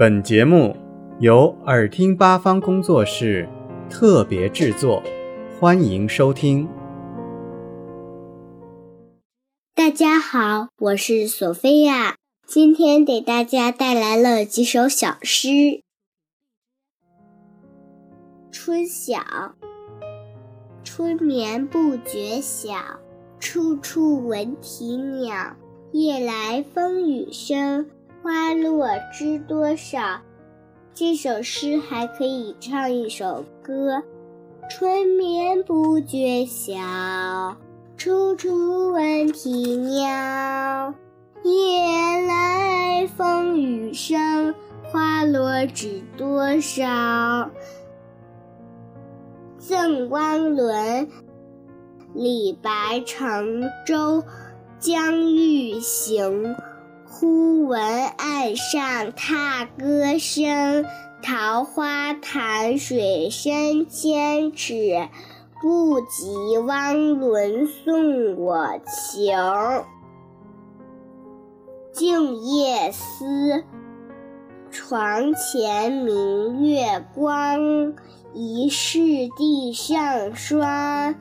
本节目由耳听八方工作室特别制作，欢迎收听。大家好，我是索菲亚，今天给大家带来了几首小诗。《春晓》春眠不觉晓，处处闻啼鸟。夜来风雨声，花落知多少。这首诗还可以唱一首歌：春眠不觉晓，处处闻啼鸟。夜来风雨声，花落知多少。赠汪伦，李白乘舟。将欲行，忽闻岸上踏歌声。桃花潭水深千尺，不及汪伦送我情。静夜思，床前明月光，疑是地上霜。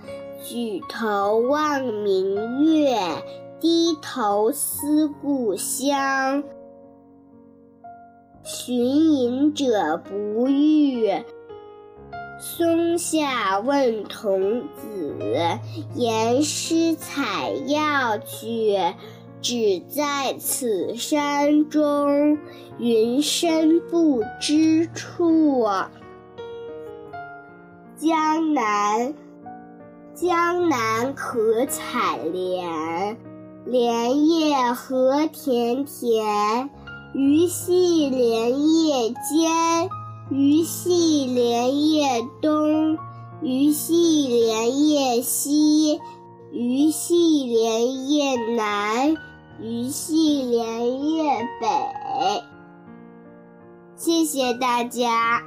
举头望明月。低头思故乡，寻隐者不遇。松下问童子，言师采药去，只在此山中，云深不知处。江南，江南可采莲。莲叶何田田，鱼戏莲叶间，鱼戏莲叶东，鱼戏莲叶西，鱼戏莲叶南，鱼戏莲叶北。谢谢大家。